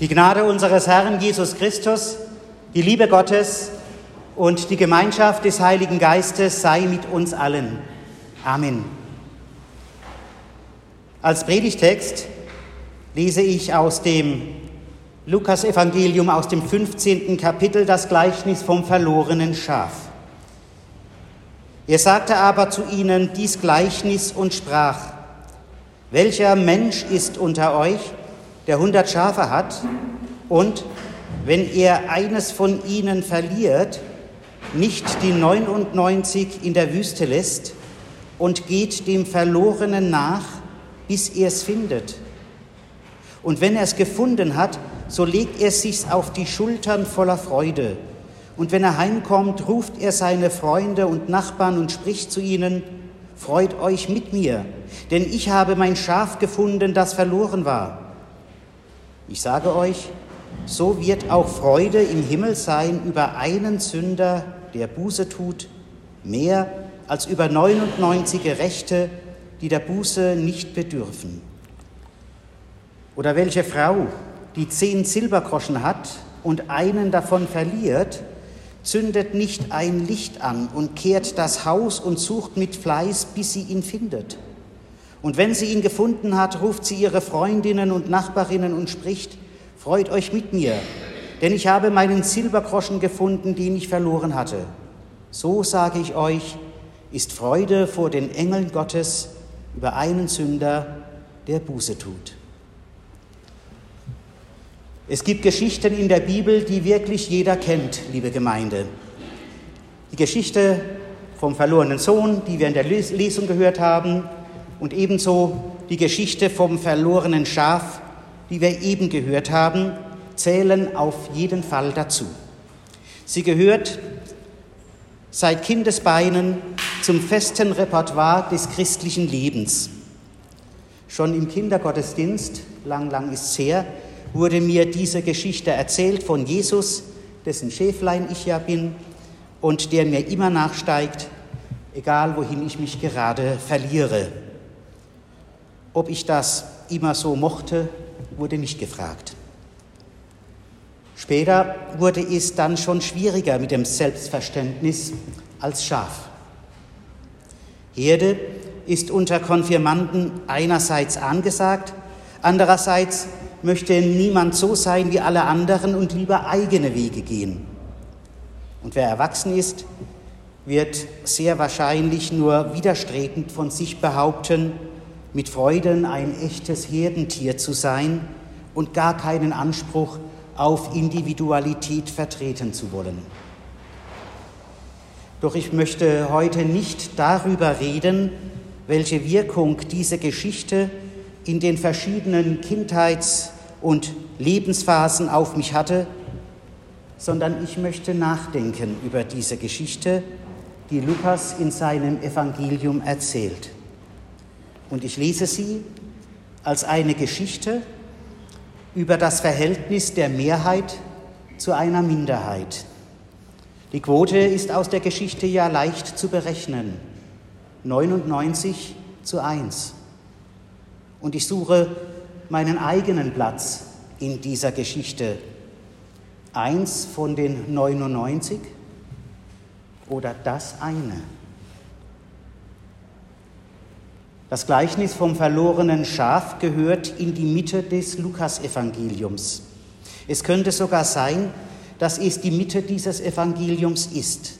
Die Gnade unseres Herrn Jesus Christus, die Liebe Gottes und die Gemeinschaft des Heiligen Geistes sei mit uns allen. Amen. Als Predigtext lese ich aus dem Lukas-Evangelium aus dem 15. Kapitel das Gleichnis vom verlorenen Schaf. Er sagte aber zu ihnen dies Gleichnis und sprach, welcher Mensch ist unter euch, der hundert Schafe hat, und wenn er eines von ihnen verliert, nicht die 99 in der Wüste lässt und geht dem Verlorenen nach, bis er es findet. Und wenn er es gefunden hat, so legt er sich's auf die Schultern voller Freude. Und wenn er heimkommt, ruft er seine Freunde und Nachbarn und spricht zu ihnen, Freut euch mit mir, denn ich habe mein Schaf gefunden, das verloren war. Ich sage euch, so wird auch Freude im Himmel sein über einen Sünder, der Buße tut, mehr als über 99 Gerechte, die der Buße nicht bedürfen. Oder welche Frau, die zehn Silbergroschen hat und einen davon verliert, zündet nicht ein Licht an und kehrt das Haus und sucht mit Fleiß, bis sie ihn findet. Und wenn sie ihn gefunden hat, ruft sie ihre Freundinnen und Nachbarinnen und spricht, Freut euch mit mir, denn ich habe meinen Silbergroschen gefunden, den ich verloren hatte. So sage ich euch, ist Freude vor den Engeln Gottes über einen Sünder, der Buße tut. Es gibt Geschichten in der Bibel, die wirklich jeder kennt, liebe Gemeinde. Die Geschichte vom verlorenen Sohn, die wir in der Lesung gehört haben, und ebenso die Geschichte vom verlorenen Schaf, die wir eben gehört haben, zählen auf jeden Fall dazu. Sie gehört seit Kindesbeinen zum festen Repertoire des christlichen Lebens. Schon im Kindergottesdienst, lang, lang ist es her, wurde mir diese Geschichte erzählt von Jesus, dessen Schäflein ich ja bin und der mir immer nachsteigt, egal wohin ich mich gerade verliere. Ob ich das immer so mochte, wurde nicht gefragt. Später wurde es dann schon schwieriger mit dem Selbstverständnis als Schaf. Herde ist unter Konfirmanden einerseits angesagt, andererseits möchte niemand so sein wie alle anderen und lieber eigene Wege gehen. Und wer erwachsen ist, wird sehr wahrscheinlich nur widerstrebend von sich behaupten, mit Freuden ein echtes Herdentier zu sein und gar keinen Anspruch auf Individualität vertreten zu wollen. Doch ich möchte heute nicht darüber reden, welche Wirkung diese Geschichte in den verschiedenen Kindheits- und Lebensphasen auf mich hatte, sondern ich möchte nachdenken über diese Geschichte, die Lukas in seinem Evangelium erzählt. Und ich lese sie als eine Geschichte über das Verhältnis der Mehrheit zu einer Minderheit. Die Quote ist aus der Geschichte ja leicht zu berechnen. 99 zu 1. Und ich suche meinen eigenen Platz in dieser Geschichte. Eins von den 99 oder das eine? Das Gleichnis vom verlorenen Schaf gehört in die Mitte des Lukasevangeliums. Es könnte sogar sein, dass es die Mitte dieses Evangeliums ist.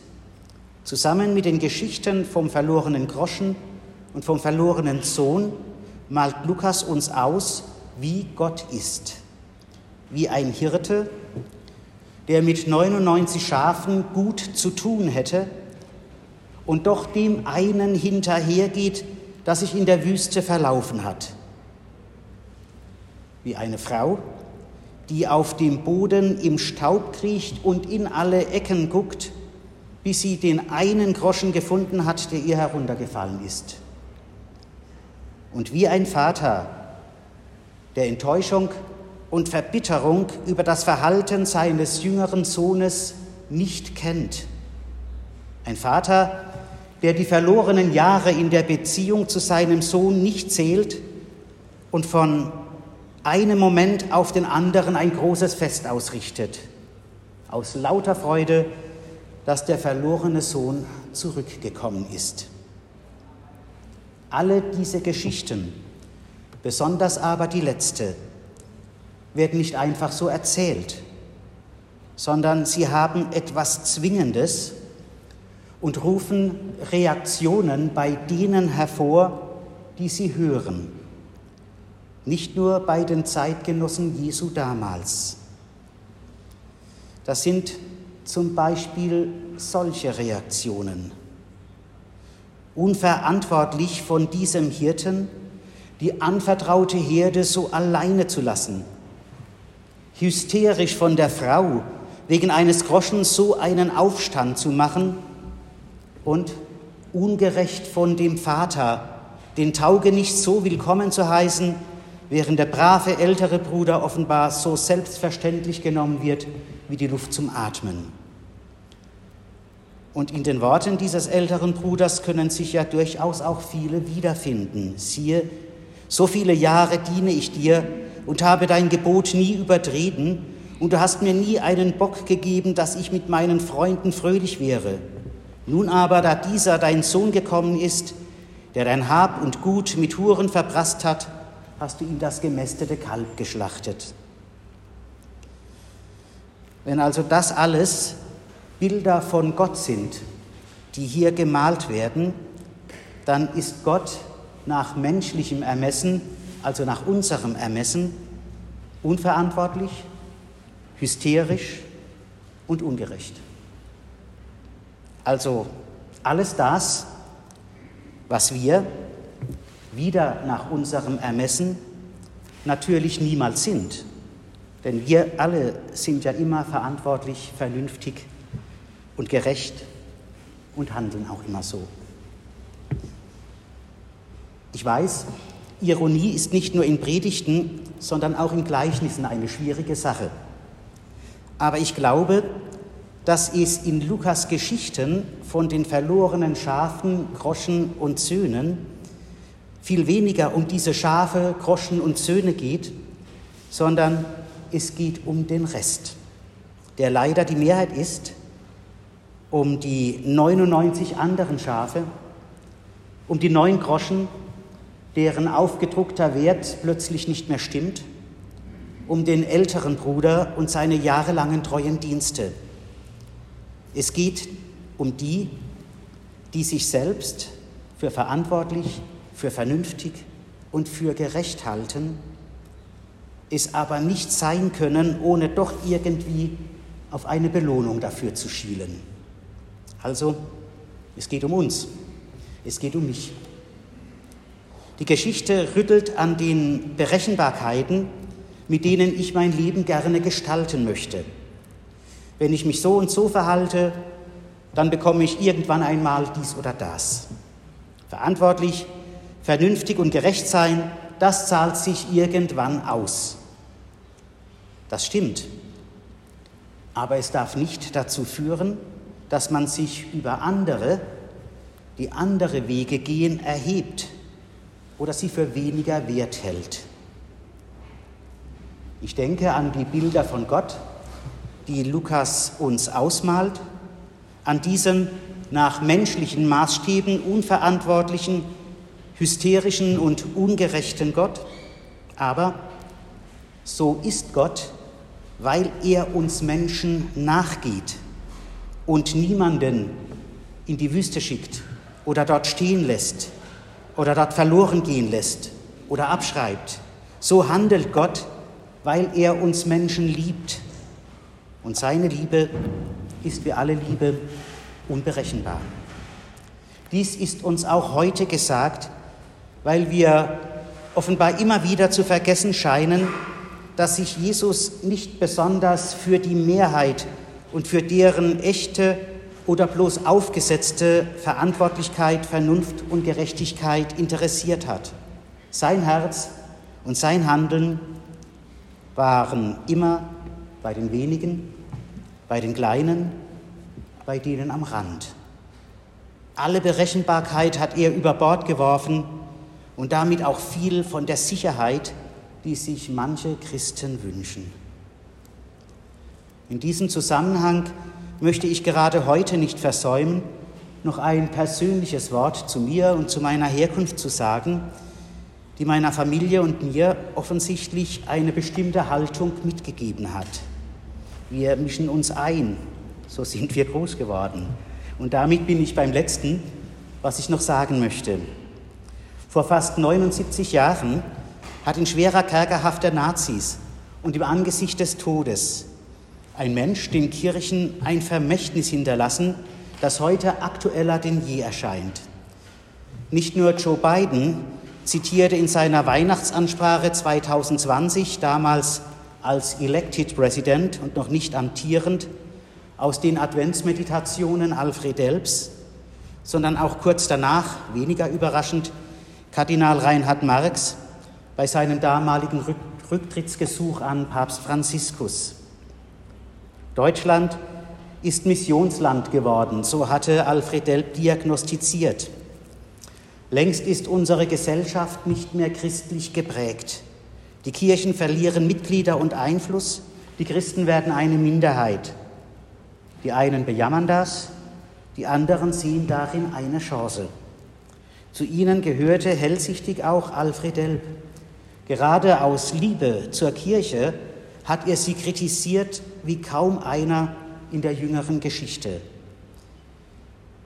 Zusammen mit den Geschichten vom verlorenen Groschen und vom verlorenen Sohn malt Lukas uns aus, wie Gott ist. Wie ein Hirte, der mit 99 Schafen gut zu tun hätte und doch dem einen hinterhergeht, das sich in der Wüste verlaufen hat. Wie eine Frau, die auf dem Boden im Staub kriecht und in alle Ecken guckt, bis sie den einen Groschen gefunden hat, der ihr heruntergefallen ist. Und wie ein Vater, der Enttäuschung und Verbitterung über das Verhalten seines jüngeren Sohnes nicht kennt. Ein Vater, der die verlorenen Jahre in der Beziehung zu seinem Sohn nicht zählt und von einem Moment auf den anderen ein großes Fest ausrichtet, aus lauter Freude, dass der verlorene Sohn zurückgekommen ist. Alle diese Geschichten, besonders aber die letzte, werden nicht einfach so erzählt, sondern sie haben etwas Zwingendes und rufen Reaktionen bei denen hervor, die sie hören. Nicht nur bei den Zeitgenossen Jesu damals. Das sind zum Beispiel solche Reaktionen. Unverantwortlich von diesem Hirten, die anvertraute Herde so alleine zu lassen. Hysterisch von der Frau, wegen eines Groschen so einen Aufstand zu machen und ungerecht von dem Vater, den Taugenicht so willkommen zu heißen, während der brave ältere Bruder offenbar so selbstverständlich genommen wird wie die Luft zum Atmen. Und in den Worten dieses älteren Bruders können sich ja durchaus auch viele wiederfinden. Siehe, so viele Jahre diene ich dir und habe dein Gebot nie übertreten, und du hast mir nie einen Bock gegeben, dass ich mit meinen Freunden fröhlich wäre. Nun aber, da dieser dein Sohn gekommen ist, der dein Hab und Gut mit Huren verprasst hat, hast du ihm das gemästete Kalb geschlachtet. Wenn also das alles Bilder von Gott sind, die hier gemalt werden, dann ist Gott nach menschlichem Ermessen, also nach unserem Ermessen, unverantwortlich, hysterisch und ungerecht. Also alles das, was wir wieder nach unserem Ermessen natürlich niemals sind. Denn wir alle sind ja immer verantwortlich, vernünftig und gerecht und handeln auch immer so. Ich weiß, Ironie ist nicht nur in Predigten, sondern auch in Gleichnissen eine schwierige Sache. Aber ich glaube, dass es in Lukas Geschichten von den verlorenen Schafen, Groschen und Söhnen viel weniger um diese Schafe, Groschen und Söhne geht, sondern es geht um den Rest, der leider die Mehrheit ist, um die 99 anderen Schafe, um die neun Groschen, deren aufgedruckter Wert plötzlich nicht mehr stimmt, um den älteren Bruder und seine jahrelangen treuen Dienste. Es geht um die, die sich selbst für verantwortlich, für vernünftig und für gerecht halten, es aber nicht sein können, ohne doch irgendwie auf eine Belohnung dafür zu schielen. Also, es geht um uns, es geht um mich. Die Geschichte rüttelt an den Berechenbarkeiten, mit denen ich mein Leben gerne gestalten möchte. Wenn ich mich so und so verhalte, dann bekomme ich irgendwann einmal dies oder das. Verantwortlich, vernünftig und gerecht sein, das zahlt sich irgendwann aus. Das stimmt. Aber es darf nicht dazu führen, dass man sich über andere, die andere Wege gehen, erhebt oder sie für weniger wert hält. Ich denke an die Bilder von Gott, die Lukas uns ausmalt, an diesem nach menschlichen Maßstäben unverantwortlichen, hysterischen und ungerechten Gott. Aber so ist Gott, weil er uns Menschen nachgeht und niemanden in die Wüste schickt oder dort stehen lässt oder dort verloren gehen lässt oder abschreibt. So handelt Gott, weil er uns Menschen liebt und seine Liebe ist wie alle Liebe unberechenbar. Dies ist uns auch heute gesagt, weil wir offenbar immer wieder zu vergessen scheinen, dass sich Jesus nicht besonders für die Mehrheit und für deren echte oder bloß aufgesetzte Verantwortlichkeit, Vernunft und Gerechtigkeit interessiert hat. Sein Herz und sein Handeln waren immer bei den wenigen, bei den Kleinen, bei denen am Rand. Alle Berechenbarkeit hat er über Bord geworfen und damit auch viel von der Sicherheit, die sich manche Christen wünschen. In diesem Zusammenhang möchte ich gerade heute nicht versäumen, noch ein persönliches Wort zu mir und zu meiner Herkunft zu sagen, die meiner Familie und mir offensichtlich eine bestimmte Haltung mitgegeben hat. Wir mischen uns ein, so sind wir groß geworden. Und damit bin ich beim letzten, was ich noch sagen möchte. Vor fast 79 Jahren hat in schwerer Kerkerhaft der Nazis und im Angesicht des Todes ein Mensch den Kirchen ein Vermächtnis hinterlassen, das heute aktueller denn je erscheint. Nicht nur Joe Biden zitierte in seiner Weihnachtsansprache 2020, damals als Elected President und noch nicht amtierend, aus den Adventsmeditationen Alfred Delps, sondern auch kurz danach, weniger überraschend, Kardinal Reinhard Marx bei seinem damaligen Rücktrittsgesuch an Papst Franziskus. Deutschland ist Missionsland geworden, so hatte Alfred Delp diagnostiziert. Längst ist unsere Gesellschaft nicht mehr christlich geprägt. Die Kirchen verlieren Mitglieder und Einfluss, die Christen werden eine Minderheit. Die einen bejammern das, die anderen sehen darin eine Chance. Zu ihnen gehörte hellsichtig auch Alfred Delp. Gerade aus Liebe zur Kirche hat er sie kritisiert wie kaum einer in der jüngeren Geschichte.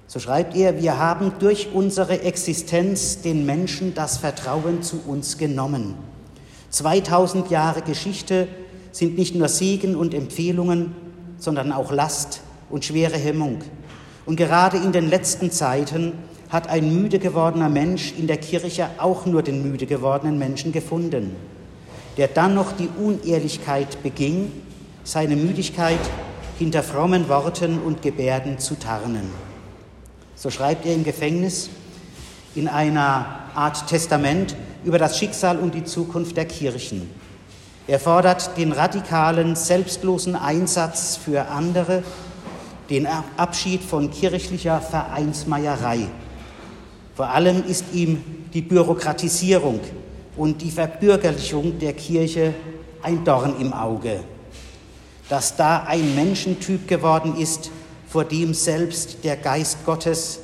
So schreibt er, wir haben durch unsere Existenz den Menschen das Vertrauen zu uns genommen. 2000 Jahre Geschichte sind nicht nur Segen und Empfehlungen, sondern auch Last und schwere Hemmung. Und gerade in den letzten Zeiten hat ein müde gewordener Mensch in der Kirche auch nur den müde gewordenen Menschen gefunden, der dann noch die Unehrlichkeit beging, seine Müdigkeit hinter frommen Worten und Gebärden zu tarnen. So schreibt er im Gefängnis in einer Art Testament über das Schicksal und die Zukunft der Kirchen. Er fordert den radikalen, selbstlosen Einsatz für andere, den Abschied von kirchlicher Vereinsmeierei. Vor allem ist ihm die Bürokratisierung und die Verbürgerlichung der Kirche ein Dorn im Auge. Dass da ein Menschentyp geworden ist, vor dem selbst der Geist Gottes,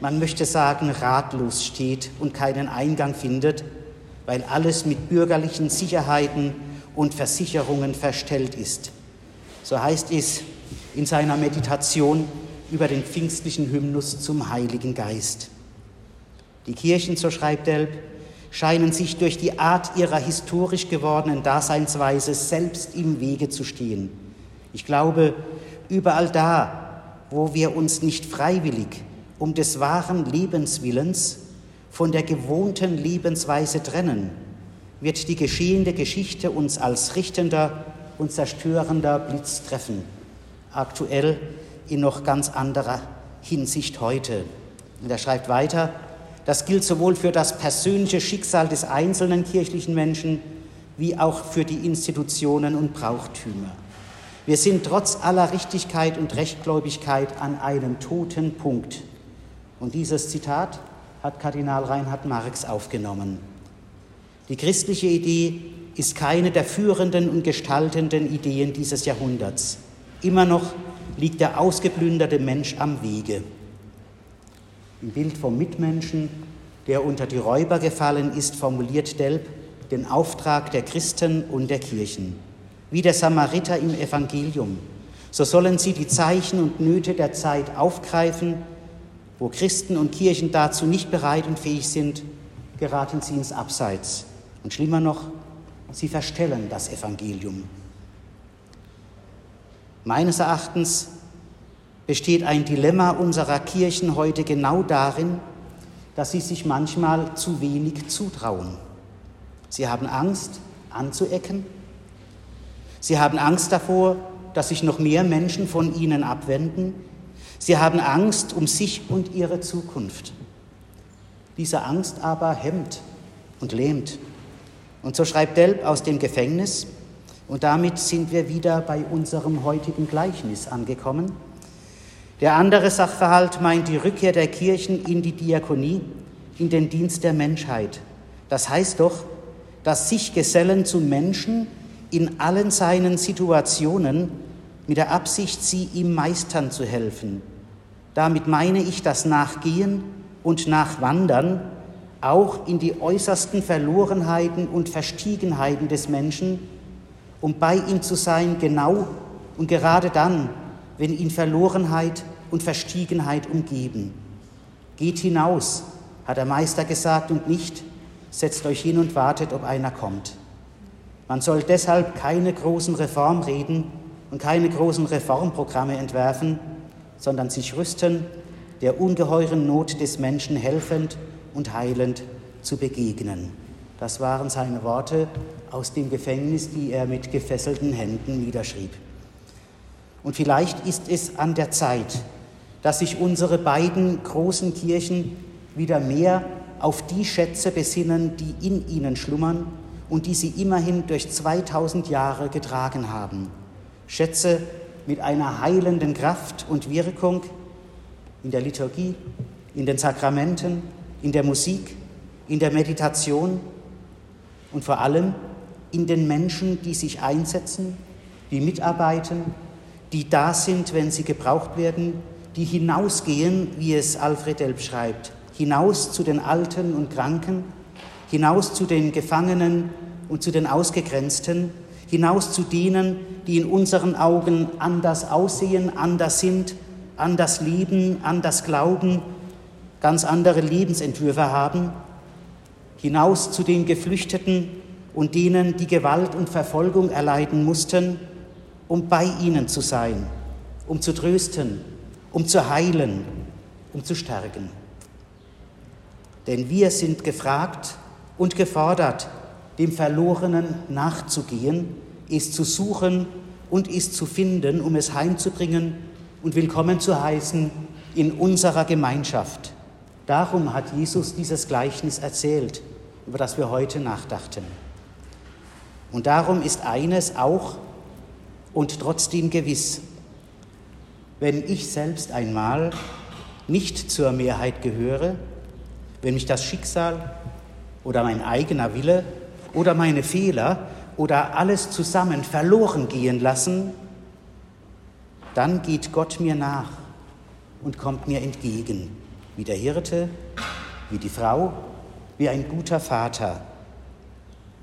man möchte sagen, ratlos steht und keinen Eingang findet, weil alles mit bürgerlichen Sicherheiten und Versicherungen verstellt ist. So heißt es in seiner Meditation über den pfingstlichen Hymnus zum Heiligen Geist. Die Kirchen, so schreibt Delp, scheinen sich durch die Art ihrer historisch gewordenen Daseinsweise selbst im Wege zu stehen. Ich glaube, überall da, wo wir uns nicht freiwillig um des wahren Lebenswillens von der gewohnten Lebensweise trennen, wird die geschehende Geschichte uns als richtender und zerstörender Blitz treffen, aktuell in noch ganz anderer Hinsicht heute. Und er schreibt weiter, das gilt sowohl für das persönliche Schicksal des einzelnen kirchlichen Menschen wie auch für die Institutionen und Brauchtümer. Wir sind trotz aller Richtigkeit und Rechtgläubigkeit an einem toten Punkt. Und dieses Zitat hat Kardinal Reinhard Marx aufgenommen. Die christliche Idee ist keine der führenden und gestaltenden Ideen dieses Jahrhunderts. Immer noch liegt der ausgeplünderte Mensch am Wege. Im Bild vom Mitmenschen, der unter die Räuber gefallen ist, formuliert Delp den Auftrag der Christen und der Kirchen wie der Samariter im Evangelium. So sollen sie die Zeichen und Nöte der Zeit aufgreifen. Wo Christen und Kirchen dazu nicht bereit und fähig sind, geraten sie ins Abseits. Und schlimmer noch, sie verstellen das Evangelium. Meines Erachtens besteht ein Dilemma unserer Kirchen heute genau darin, dass sie sich manchmal zu wenig zutrauen. Sie haben Angst, anzuecken Sie haben Angst davor, dass sich noch mehr Menschen von ihnen abwenden. Sie haben Angst um sich und ihre Zukunft. Diese Angst aber hemmt und lähmt. Und so schreibt Delp aus dem Gefängnis, und damit sind wir wieder bei unserem heutigen Gleichnis angekommen. Der andere Sachverhalt meint die Rückkehr der Kirchen in die Diakonie, in den Dienst der Menschheit. Das heißt doch, das sich Gesellen zu Menschen in allen seinen Situationen mit der Absicht, sie ihm meistern zu helfen. Damit meine ich das Nachgehen und Nachwandern auch in die äußersten Verlorenheiten und Verstiegenheiten des Menschen, um bei ihm zu sein, genau und gerade dann, wenn ihn Verlorenheit und Verstiegenheit umgeben. Geht hinaus, hat der Meister gesagt, und nicht, setzt euch hin und wartet, ob einer kommt. Man soll deshalb keine großen Reformreden und keine großen Reformprogramme entwerfen, sondern sich rüsten, der ungeheuren Not des Menschen helfend und heilend zu begegnen. Das waren seine Worte aus dem Gefängnis, die er mit gefesselten Händen niederschrieb. Und vielleicht ist es an der Zeit, dass sich unsere beiden großen Kirchen wieder mehr auf die Schätze besinnen, die in ihnen schlummern und die sie immerhin durch 2000 Jahre getragen haben. Schätze mit einer heilenden Kraft und Wirkung in der Liturgie, in den Sakramenten, in der Musik, in der Meditation und vor allem in den Menschen, die sich einsetzen, die mitarbeiten, die da sind, wenn sie gebraucht werden, die hinausgehen, wie es Alfred Delp schreibt, hinaus zu den Alten und Kranken, hinaus zu den Gefangenen und zu den Ausgegrenzten, hinaus zu denen, die in unseren Augen anders aussehen, anders sind, anders lieben, anders glauben, ganz andere Lebensentwürfe haben, hinaus zu den Geflüchteten und denen, die Gewalt und Verfolgung erleiden mussten, um bei ihnen zu sein, um zu trösten, um zu heilen, um zu stärken. Denn wir sind gefragt und gefordert, dem Verlorenen nachzugehen, es zu suchen und es zu finden, um es heimzubringen und willkommen zu heißen in unserer Gemeinschaft. Darum hat Jesus dieses Gleichnis erzählt, über das wir heute nachdachten. Und darum ist eines auch und trotzdem gewiss, wenn ich selbst einmal nicht zur Mehrheit gehöre, wenn mich das Schicksal oder mein eigener Wille oder meine Fehler oder alles zusammen verloren gehen lassen, dann geht Gott mir nach und kommt mir entgegen wie der Hirte, wie die Frau, wie ein guter Vater.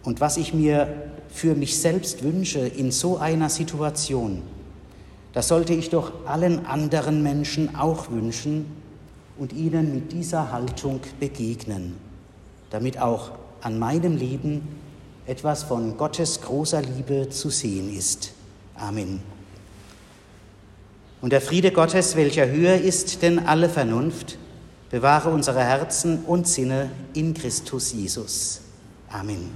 Und was ich mir für mich selbst wünsche in so einer Situation, das sollte ich doch allen anderen Menschen auch wünschen und ihnen mit dieser Haltung begegnen, damit auch an meinem Leben etwas von Gottes großer Liebe zu sehen ist. Amen. Und der Friede Gottes, welcher höher ist denn alle Vernunft, Bewahre unsere Herzen und Sinne in Christus Jesus. Amen.